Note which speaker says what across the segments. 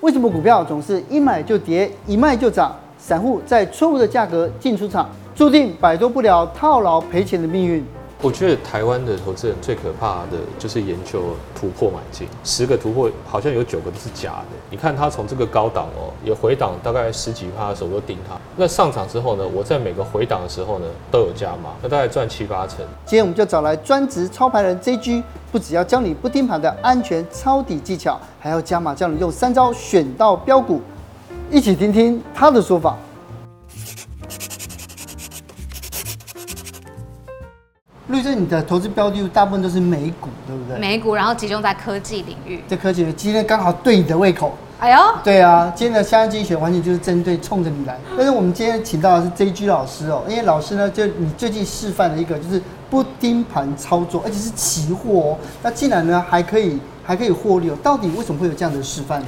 Speaker 1: 为什么股票总是一买就跌，一卖就涨？散户在错误的价格进出场，注定摆脱不了套牢赔钱的命运。
Speaker 2: 我觉得台湾的投资人最可怕的就是研究突破买进，十个突破好像有九个都是假的。你看他从这个高档哦，也回档大概十几趴的时候都盯他，那上场之后呢，我在每个回档的时候呢都有加码，那大概赚七八成。
Speaker 1: 今天我们就找来专职操盘人 JG，不只要教你不盯盘的安全抄底技巧，还要加码教你用三招选到标股，一起听听他的说法。绿色，你的投资标的大部分都是美股，对不对？
Speaker 3: 美股，然后集中在科技领域。
Speaker 1: 这科技今天刚好对你的胃口。
Speaker 3: 哎呦，
Speaker 1: 对啊，今天的下安精选完全就是针对冲着你来。但是我们今天请到的是 JG 老师哦，因为老师呢，就你最近示范了一个就是不盯盘操作，而且是期货哦。那竟然呢还可以还可以获利哦，到底为什么会有这样的示范呢？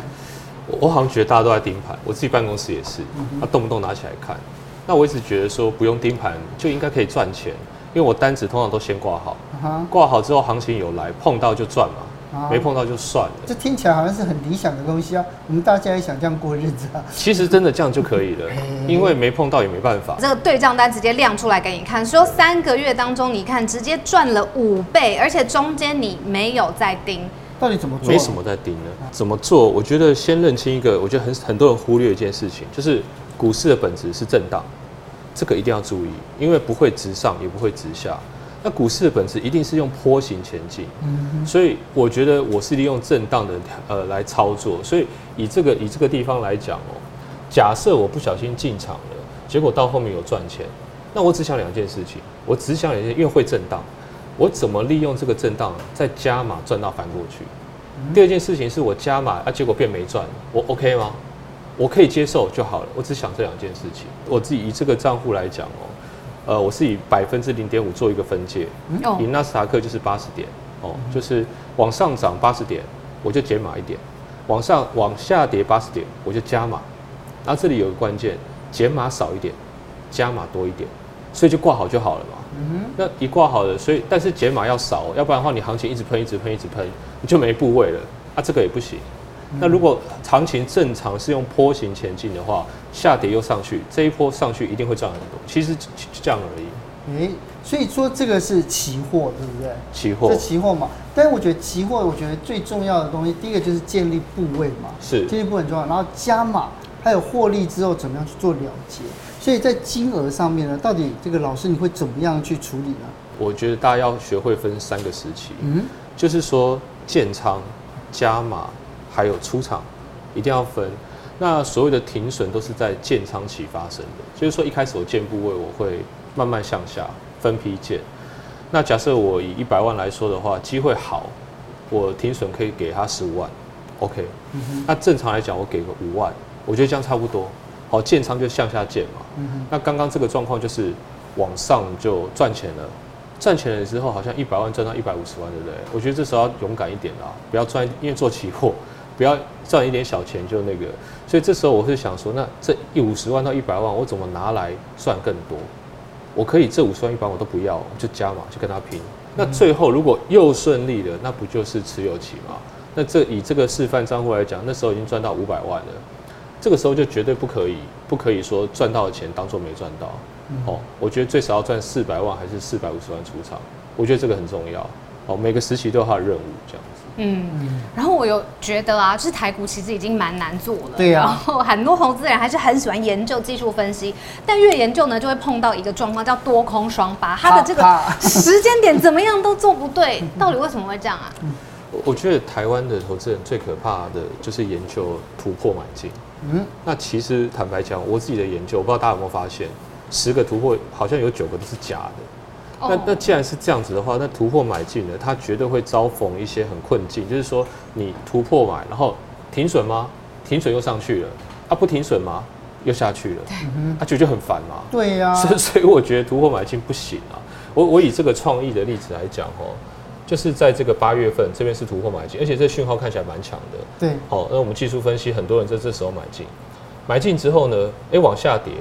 Speaker 2: 我好像觉得大家都在盯盘，我自己办公室也是，他动不动拿起来看。那我一直觉得说不用盯盘就应该可以赚钱。因为我单子通常都先挂好，挂好之后行情有来碰到就赚嘛，没碰到就算了。
Speaker 1: 这听起来好像是很理想的东西啊，我们大家也想这样过日子啊。
Speaker 2: 其实真的这样就可以了，因为没碰到也没办法。
Speaker 3: 这个对账单直接亮出来给你看，说三个月当中你看直接赚了五倍，而且中间你没有在盯。
Speaker 1: 到底怎么做？
Speaker 2: 没什么在盯呢？怎么做？我觉得先认清一个，我觉得很很多人忽略一件事情，就是股市的本质是震荡。这个一定要注意，因为不会直上，也不会直下。那股市的本质一定是用坡形前进，嗯，所以我觉得我是利用震荡的呃来操作。所以以这个以这个地方来讲哦，假设我不小心进场了，结果到后面有赚钱，那我只想两件事情，我只想两件，因为会震荡，我怎么利用这个震荡再加码赚到翻过去？第二件事情是我加码啊，结果变没赚，我 OK 吗？我可以接受就好了，我只想这两件事情。我自己以这个账户来讲哦，呃，我是以百分之零点五做一个分界，以纳斯达克就是八十点哦，就是往上涨八十点，我就减码一点；往上往下跌八十点，我就加码。那这里有个关键，减码少一点，加码多一点，所以就挂好就好了嘛。那一挂好了，所以但是减码要少，要不然的话你行情一直喷，一直喷，一直喷，你就没部位了啊，这个也不行。那如果行情正常是用坡形前进的话，下跌又上去，这一波上去一定会赚很多。其实就这样而已。
Speaker 1: 诶，所以说这个是期货，对不对？
Speaker 2: 期货。
Speaker 1: 这期货嘛，但是我觉得期货，我觉得最重要的东西，第一个就是建立部位嘛，
Speaker 2: 是
Speaker 1: 建立部位很重要。然后加码，还有获利之后怎么样去做了结。所以在金额上面呢，到底这个老师你会怎么样去处理呢？
Speaker 2: 我觉得大家要学会分三个时期，嗯，就是说建仓、加码。还有出场，一定要分。那所有的停损都是在建仓期发生的，就是说一开始我建部位，我会慢慢向下分批建。那假设我以一百万来说的话，机会好，我停损可以给他十五万，OK。那正常来讲，我给个五万，我觉得这样差不多。好，建仓就向下建嘛。那刚刚这个状况就是往上就赚钱了。赚钱了之后，好像一百万赚到一百五十万，对不对？我觉得这时候要勇敢一点啦，不要赚，因为做期货。不要赚一点小钱就那个，所以这时候我是想说，那这一五十万到一百万，我怎么拿来赚更多？我可以这五十万一百万我都不要，就加码，就跟他拼。那最后如果又顺利了，那不就是持有期吗？那这以这个示范账户来讲，那时候已经赚到五百万了，这个时候就绝对不可以，不可以说赚到的钱当做没赚到。哦，我觉得最少要赚四百万还是四百五十万出场，我觉得这个很重要。哦，每个时期都有它的任务，这样。
Speaker 3: 嗯，然后我有觉得啊，就是台股其实已经蛮难做了。
Speaker 1: 对呀、啊。
Speaker 3: 然后很多投资人还是很喜欢研究技术分析，但越研究呢，就会碰到一个状况，叫多空双八，它的这个时间点怎么样都做不对，到底为什么会这样啊？
Speaker 2: 我觉得台湾的投资人最可怕的就是研究突破买进。嗯。那其实坦白讲，我自己的研究，我不知道大家有没有发现，十个突破好像有九个都是假的。那那既然是这样子的话，那突破买进呢，它绝对会遭逢一些很困境，就是说你突破买，然后停损吗？停损又上去了，啊不停损吗？又下去了，他觉得就很烦嘛。
Speaker 1: 对呀、啊。
Speaker 2: 所以所以我觉得突破买进不行啊。我我以这个创意的例子来讲哦，就是在这个八月份这边是突破买进，而且这讯号看起来蛮强的。
Speaker 1: 对。
Speaker 2: 好，那我们技术分析，很多人在这时候买进，买进之后呢，哎、欸、往下跌，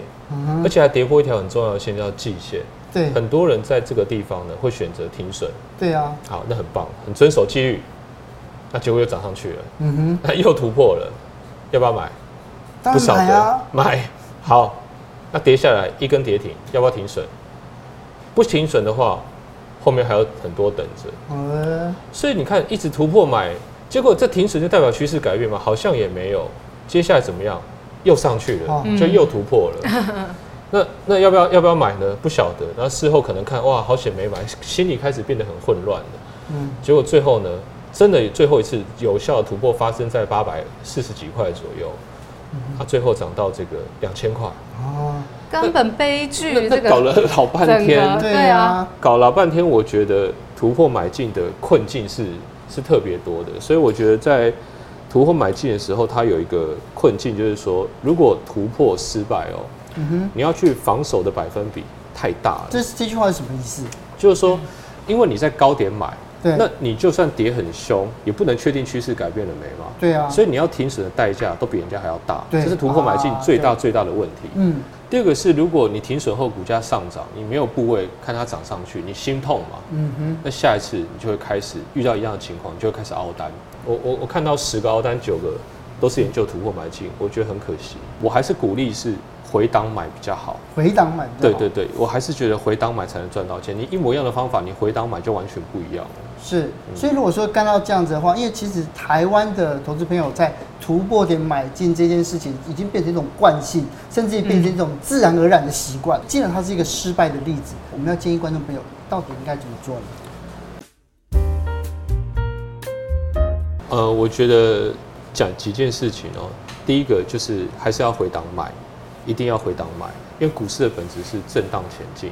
Speaker 2: 而且还跌破一条很重要的线叫季线。
Speaker 1: 对，
Speaker 2: 很多人在这个地方呢会选择停损。
Speaker 1: 对啊，
Speaker 2: 好，那很棒，很遵守纪律，那结果又涨上去了，嗯哼，那 又突破了，要不要买？
Speaker 1: 当然买啊，
Speaker 2: 买。好，那跌下来一根跌停，要不要停损？不停损的话，后面还有很多等着。嗯，所以你看，一直突破买，结果这停损就代表趋势改变吗？好像也没有。接下来怎么样？又上去了，就又突破了。嗯、那那要不要要不要买呢？不晓得。然后事后可能看，哇，好险没买，心里开始变得很混乱了。嗯，结果最后呢，真的最后一次有效的突破发生在八百四十几块左右。它最后涨到这个两千块哦，
Speaker 3: 根本悲剧。这个
Speaker 2: 搞了老半天，
Speaker 3: 对啊，
Speaker 2: 搞老半天，我觉得突破买进的困境是是特别多的，所以我觉得在突破买进的时候，它有一个困境，就是说如果突破失败哦，嗯哼，你要去防守的百分比太大了。
Speaker 1: 这是这句话是什么意思？
Speaker 2: 就是说，因为你在高点买。对，那你就算跌很凶，也不能确定趋势改变了没嘛？
Speaker 1: 对啊，
Speaker 2: 所以你要停损的代价都比人家还要大，这是突破买进最大最大的问题。嗯，第二个是，如果你停损后股价上涨，你没有部位看它涨上去，你心痛嘛？嗯哼，那下一次你就会开始遇到一样的情况，你就会开始凹单。我我我看到十个凹单，九个都是研究突破买进，我觉得很可惜。我还是鼓励是。回档买比较好，
Speaker 1: 回档买
Speaker 2: 对对对，我还是觉得回档买才能赚到钱。你一模一样的方法，你回档买就完全不一样了。
Speaker 1: 是，所以如果说干到这样子的话，因为其实台湾的投资朋友在突破点买进这件事情，已经变成一种惯性，甚至于变成一种自然而然的习惯。既然它是一个失败的例子，我们要建议观众朋友到底应该怎么做呢？
Speaker 2: 呃，我觉得讲几件事情哦。第一个就是还是要回档买。一定要回档买，因为股市的本质是震荡前进，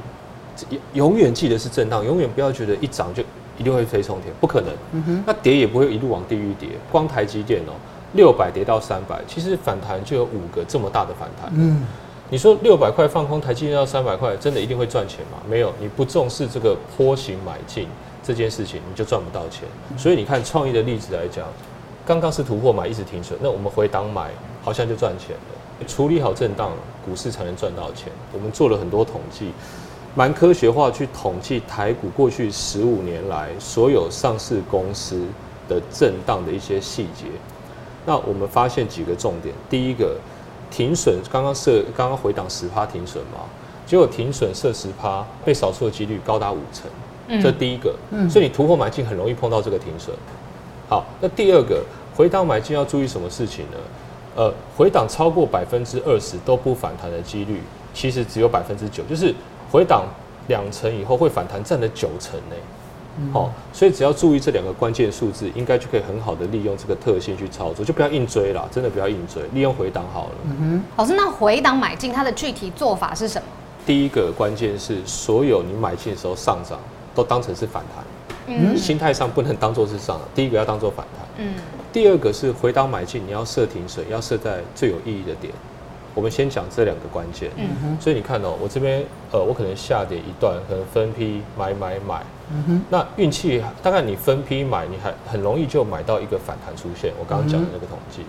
Speaker 2: 永远记得是震荡，永远不要觉得一涨就一定会飞冲天，不可能。嗯，那跌也不会一路往地狱跌。光台积电哦，六百跌到三百，其实反弹就有五个这么大的反弹。嗯，你说六百块放空台积电到三百块，真的一定会赚钱吗？没有，你不重视这个波形买进这件事情，你就赚不到钱。所以你看创意的例子来讲，刚刚是突破买一直停损，那我们回档买好像就赚钱了。处理好震荡，股市才能赚到钱。我们做了很多统计，蛮科学化去统计台股过去十五年来所有上市公司的震荡的一些细节。那我们发现几个重点：第一个，停损刚刚设刚刚回档十趴停损嘛，结果停损设十趴，被扫出的几率高达五成。这第一个，所以你突破买进很容易碰到这个停损。好，那第二个，回档买进要注意什么事情呢？呃，回档超过百分之二十都不反弹的几率，其实只有百分之九，就是回档两成以后会反弹占了九成呢。好、嗯哦，所以只要注意这两个关键数字，应该就可以很好的利用这个特性去操作，就不要硬追啦，真的不要硬追，利用回档好了。嗯哼，
Speaker 3: 老师，那回档买进它的具体做法是什么？
Speaker 2: 第一个关键是，所有你买进的时候上涨都当成是反弹，嗯，心态上不能当做是上涨，第一个要当做反弹，嗯。第二个是回档买进，你要设停损，要设在最有意义的点。我们先讲这两个关键。嗯哼。所以你看哦，我这边呃，我可能下跌一段，可能分批买买买。嗯哼。那运气大概你分批买，你还很容易就买到一个反弹出现。我刚刚讲的那个统计。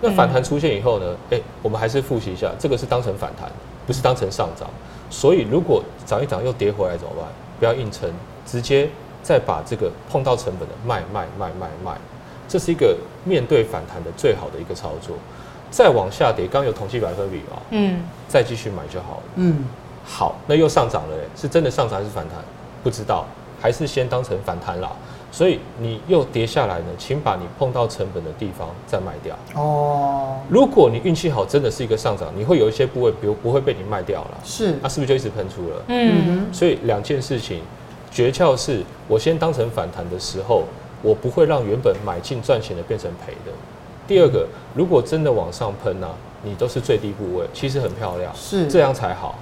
Speaker 2: 那反弹出现以后呢？哎，我们还是复习一下，这个是当成反弹，不是当成上涨。所以如果涨一涨又跌回来怎么办？不要硬撑，直接再把这个碰到成本的卖卖卖卖卖。这是一个面对反弹的最好的一个操作，再往下跌，刚有统计百分比啊，嗯，再继续买就好了，嗯，好，那又上涨了，是真的上涨还是反弹？不知道，还是先当成反弹啦。所以你又跌下来呢，请把你碰到成本的地方再卖掉。哦，如果你运气好，真的是一个上涨，你会有一些部位，比如不会被你卖掉了，是，那是不是就一直喷出了？嗯，所以两件事情，诀窍是我先当成反弹的时候。我不会让原本买进赚钱的变成赔的。第二个，如果真的往上喷呢、啊，你都是最低部位，其实很漂亮，是这样才好。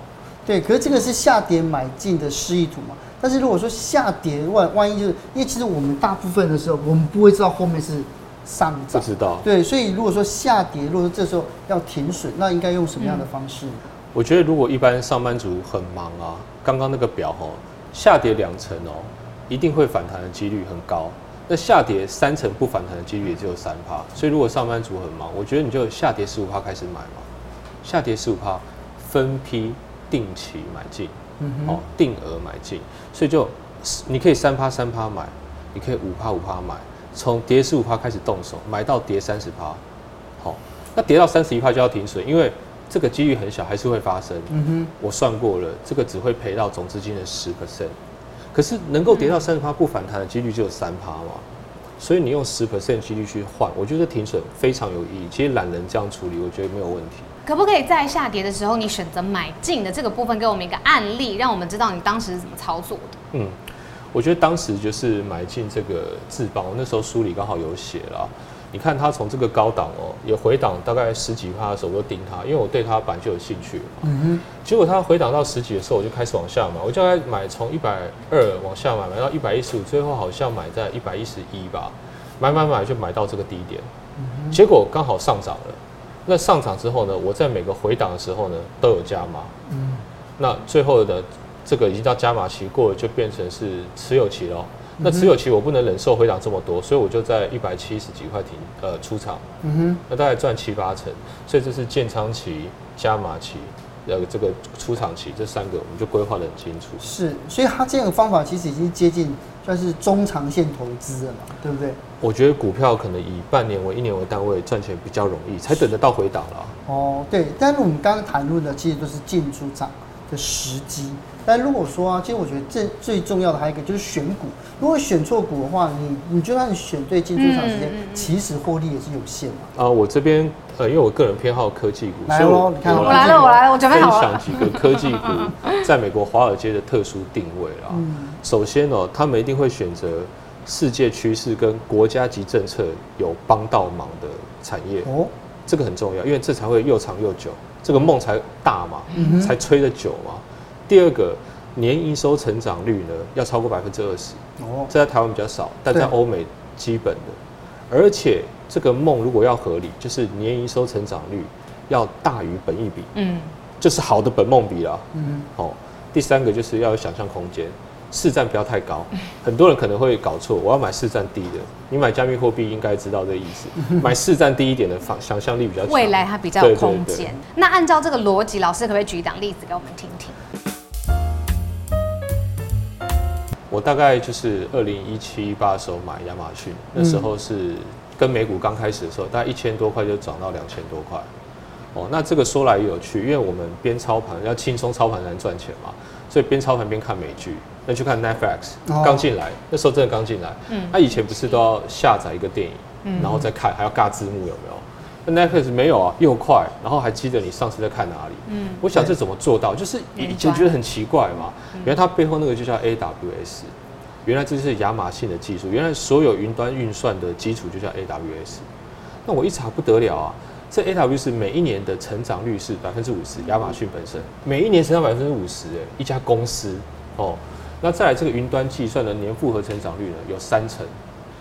Speaker 1: 对，可是这个是下跌买进的示意图嘛？但是如果说下跌万万一就是，因为其实我们大部分的时候，我们不会知道后面是上涨，
Speaker 2: 不知道。
Speaker 1: 对，所以如果说下跌，如果说这时候要停损，那应该用什么样的方式？嗯、
Speaker 2: 我觉得如果一般上班族很忙啊，刚刚那个表哦，下跌两成哦，一定会反弹的几率很高。那下跌三成不反弹的几率也只有三趴，所以如果上班族很忙，我觉得你就下跌十五趴开始买嘛，下跌十五趴，分批定期买进，哦，定额买进，所以就你可以三趴三趴买，你可以五趴五趴买，从跌十五趴开始动手，买到跌三十趴，好，那跌到三十一趴就要停损，因为这个几率很小，还是会发生。
Speaker 1: 嗯哼，
Speaker 2: 我算过了，这个只会赔到总资金的十 percent，可是能够跌到三十趴不反弹的几率就有三趴嘛，所以你用十 percent 几率去换，我觉得停损非常有意义。其实懒人这样处理，我觉得没有问题。
Speaker 3: 可不可以在下跌的时候，你选择买进的这个部分，给我们一个案例，让我们知道你当时是怎么操作的？
Speaker 2: 嗯，我觉得当时就是买进这个智邦，我那时候书里刚好有写了。你看它从这个高档哦，也回档大概十几趴的时候，我就盯它，因为我对它本来就有兴趣。嗯哼。结果它回档到十几的时候，我就开始往下买，我就在买从一百二往下买，买到一百一十五，最后好像买在一百一十一吧，买买买就买到这个低点。嗯哼。结果刚好上涨了，那上涨之后呢，我在每个回档的时候呢都有加码。嗯。那最后的这个已经到加码期过了，就变成是持有期了。那持有期我不能忍受回档这么多，所以我就在一百七十几块停呃出场，嗯哼，那大概赚七八成，所以这是建仓期、加码期，呃这个出场期这三个我们就规划的很清楚。
Speaker 1: 是，所以他这样的方法其实已经接近算是中长线投资了嘛，对不对？
Speaker 2: 我觉得股票可能以半年为一年为单位赚钱比较容易，才等得到回档了。
Speaker 1: 哦，对，但是我们刚刚谈论的其实都是进出场的时机。但如果说啊，其实我觉得最最重要的还有一个就是选股。如果选错股的话，你你就算你选对进出场时间，嗯、其实获利也是有限嘛。
Speaker 2: 啊，我这边呃，因为我个人偏好科技股，
Speaker 1: 来喽，你看我
Speaker 3: 来了，我来了，我准备好了。
Speaker 2: 分享几个科技股 在美国华尔街的特殊定位啊。嗯、首先哦，他们一定会选择世界趋势跟国家级政策有帮到忙的产业哦，这个很重要，因为这才会又长又久，这个梦才大嘛，嗯、才吹得久嘛。第二个，年营收成长率呢要超过百分之二十，哦，这在台湾比较少，但在欧美基本的，而且这个梦如果要合理，就是年营收成长率要大于本益比，嗯，就是好的本梦比啦，嗯，哦，第三个就是要有想象空间，市占不要太高，很多人可能会搞错，我要买市占低的，你买加密货币应该知道这个意思，买市占低一点的方想象力比较强，
Speaker 3: 未来它比较有空间。那按照这个逻辑，老师可不可以举一档例子给我们听听？
Speaker 2: 我大概就是二零一七一八的时候买亚马逊，那时候是跟美股刚开始的时候，大概一千多块就涨到两千多块。哦，那这个说来也有趣，因为我们边操盘要轻松操盘才能赚钱嘛，所以边操盘边看美剧。那去看 Netflix 刚进来，那时候真的刚进来。嗯。他以前不是都要下载一个电影，然后再看，还要尬字幕，有没有？那 Netflix 没有啊，又快，然后还记得你上次在看哪里。嗯，我想这怎么做到？就是以前觉得很奇怪嘛。原来它背后那个就叫 AWS，原来这就是亚马逊的技术。原来所有云端运算的基础就叫 AWS。那我一查不得了啊，这 AWS 每一年的成长率是百分之五十，亚马逊本身每一年成长百分之五十，哎，一家公司哦。那再来这个云端计算的年复合成长率呢，有三成。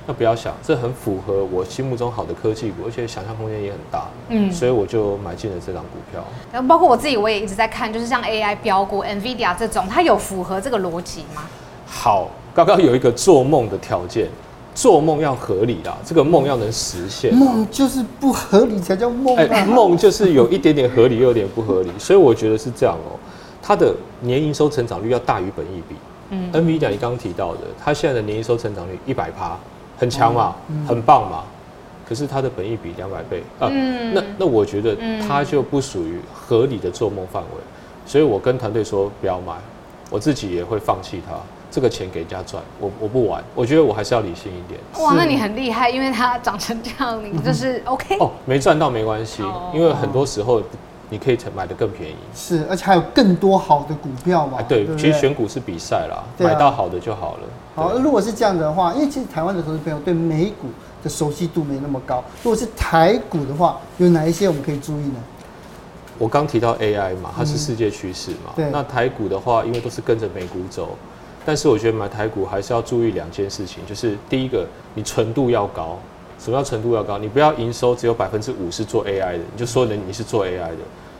Speaker 2: 那不要想，这很符合我心目中好的科技股，而且想象空间也很大，嗯，所以我就买进了这档股票。
Speaker 3: 然后包括我自己，我也一直在看，就是像 AI 标股、NVIDIA 这种，它有符合这个逻辑吗？
Speaker 2: 好，刚刚有一个做梦的条件，做梦要合理啦，这个梦要能实现。
Speaker 1: 梦就是不合理才叫梦。哎，
Speaker 2: 梦就是有一点点合理，又有点不合理，所以我觉得是这样哦。它的年营收成长率要大于本益比。嗯，NVIDIA 你刚刚提到的，它现在的年营收成长率一百趴。很强嘛，嗯、很棒嘛，可是它的本益比两百倍啊，嗯、那那我觉得它就不属于合理的做梦范围，所以我跟团队说不要买，我自己也会放弃它，这个钱给人家赚，我我不玩，我觉得我还是要理性一点。
Speaker 3: 哇，那你很厉害，因为它长成这样，你就是 OK。
Speaker 2: 哦，没赚到没关系，因为很多时候。你可以买的更便宜，
Speaker 1: 是，而且还有更多好的股票嘛？
Speaker 2: 对，其实选股是比赛啦，买到好的就好了。
Speaker 1: 好，如果是这样的话，因为其实台湾的投资朋友对美股的熟悉度没那么高。如果是台股的话，有哪一些我们可以注意呢？
Speaker 2: 我刚提到 AI 嘛，它是世界趋势嘛。对。那台股的话，因为都是跟着美股走，但是我觉得买台股还是要注意两件事情，就是第一个，你纯度要高。什么叫纯度要高？你不要营收只有百分之五是做 AI 的，你就说你你是做 AI 的。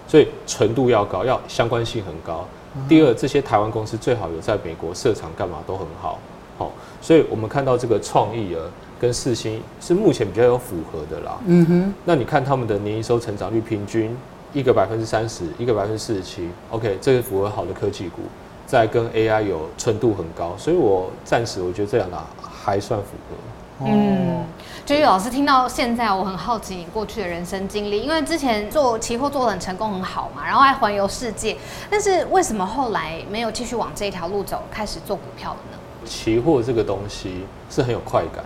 Speaker 2: 所以纯度要高，要相关性很高。第二，这些台湾公司最好有在美国设厂，干嘛都很好。好，所以我们看到这个创意啊，跟四星是目前比较有符合的啦。嗯哼。那你看他们的年营收成长率平均一个百分之三十，一个百分之四十七。OK，这是符合好的科技股，再跟 AI 有纯度很高，所以我暂时我觉得这两档还算符合。
Speaker 3: 嗯。所以老师听到现在，我很好奇你过去的人生经历，因为之前做期货做的很成功很好嘛，然后还环游世界，但是为什么后来没有继续往这条路走，开始做股票了呢？
Speaker 2: 期货这个东西是很有快感，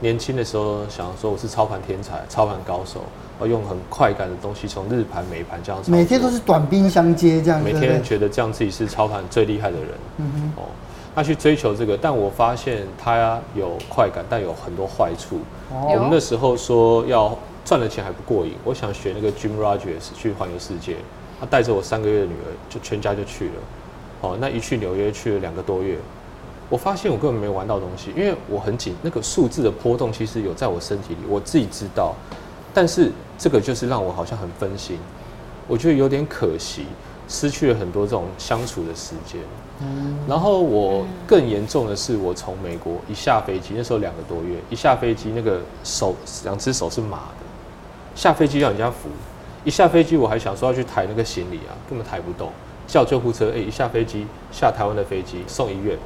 Speaker 2: 年轻的时候想说我是操盘天才、操盘高手，要用很快感的东西从日盘、美盘这样，
Speaker 1: 每天都是短兵相接这样，
Speaker 2: 每天觉得这样自己是操盘最厉害的人，嗯哼，哦。他去追求这个，但我发现他有快感，但有很多坏处。哦、我们那时候说要赚了钱还不过瘾，我想学那个 Jim Rogers 去环游世界，他带着我三个月的女儿，就全家就去了。哦，那一去纽约去了两个多月，我发现我根本没玩到东西，因为我很紧，那个数字的波动其实有在我身体里，我自己知道，但是这个就是让我好像很分心，我觉得有点可惜。失去了很多这种相处的时间，嗯，然后我更严重的是，我从美国一下飞机，那时候两个多月，一下飞机那个手两只手是麻的，下飞机要人家扶，一下飞机我还想说要去抬那个行李啊，根本抬不动，叫救护车，哎，一下飞机下台湾的飞机送医院，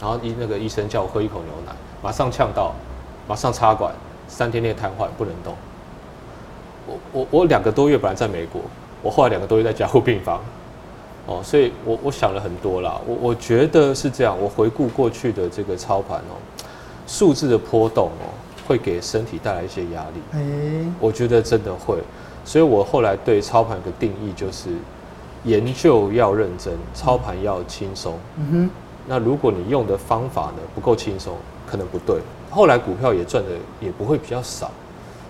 Speaker 2: 然后医那个医生叫我喝一口牛奶，马上呛到，马上插管，三天内瘫痪不能动，我我我两个多月本来在美国。我后来两个多月在加护病房，哦，所以我我想了很多啦。我我觉得是这样。我回顾过去的这个操盘哦，数字的波动哦，会给身体带来一些压力。欸，我觉得真的会。所以我后来对操盘的定义就是：研究要认真，操盘要轻松。嗯哼。那如果你用的方法呢不够轻松，可能不对。后来股票也赚的也不会比较少。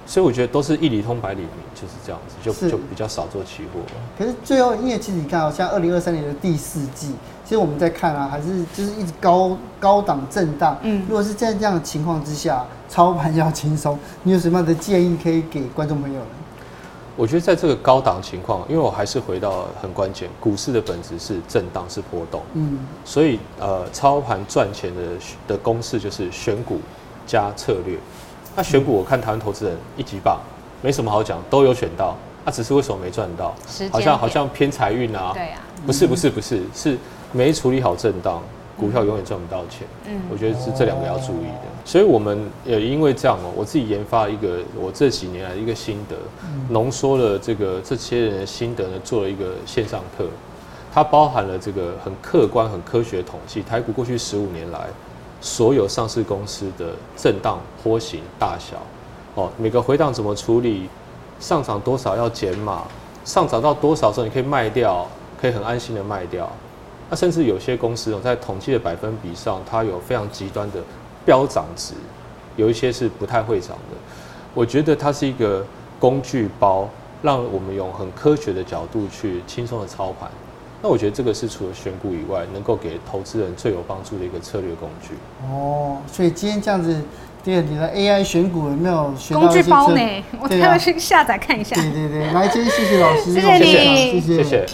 Speaker 2: 所以我觉得都是一理通百理明，就是这样子，就就比较少做期货。
Speaker 1: 可是最后，因为其实你看好像二零二三年的第四季，其实我们在看啊，还是就是一直高高档震荡。嗯，如果是在这样的情况之下，操盘要轻松，你有什么样的建议可以给观众朋友呢？
Speaker 2: 我觉得在这个高档情况，因为我还是回到很关键，股市的本质是震荡，是波动。嗯，所以呃，操盘赚钱的的公式就是选股加策略。那选股，我看台湾投资人一级棒，没什么好讲，都有选到，那、啊、只是为什么没赚到？好像好像偏财运啊？对啊，不是不是不是，是没处理好震荡，股票永远赚不到钱。嗯，我觉得是这两个要注意的。所以我们也因为这样哦，我自己研发一个我这几年来的一个心得，浓缩了这个这些人的心得呢，做了一个线上课，它包含了这个很客观、很科学的统计，台股过去十五年来。所有上市公司的震荡波形大小，哦，每个回档怎么处理，上涨多少要减码，上涨到多少时候你可以卖掉，可以很安心的卖掉。那甚至有些公司哦，在统计的百分比上，它有非常极端的飙涨值，有一些是不太会涨的。我觉得它是一个工具包，让我们用很科学的角度去轻松的操盘。那我觉得这个是除了选股以外，能够给投资人最有帮助的一个策略工具。哦，
Speaker 1: 所以今天这样子，对你的 AI 选股有没有学到
Speaker 3: 工具包呢？我待会去下载看一下。
Speaker 1: 对对对，来，今天谢谢老师，
Speaker 3: 谢谢你，
Speaker 1: 谢谢。谢谢。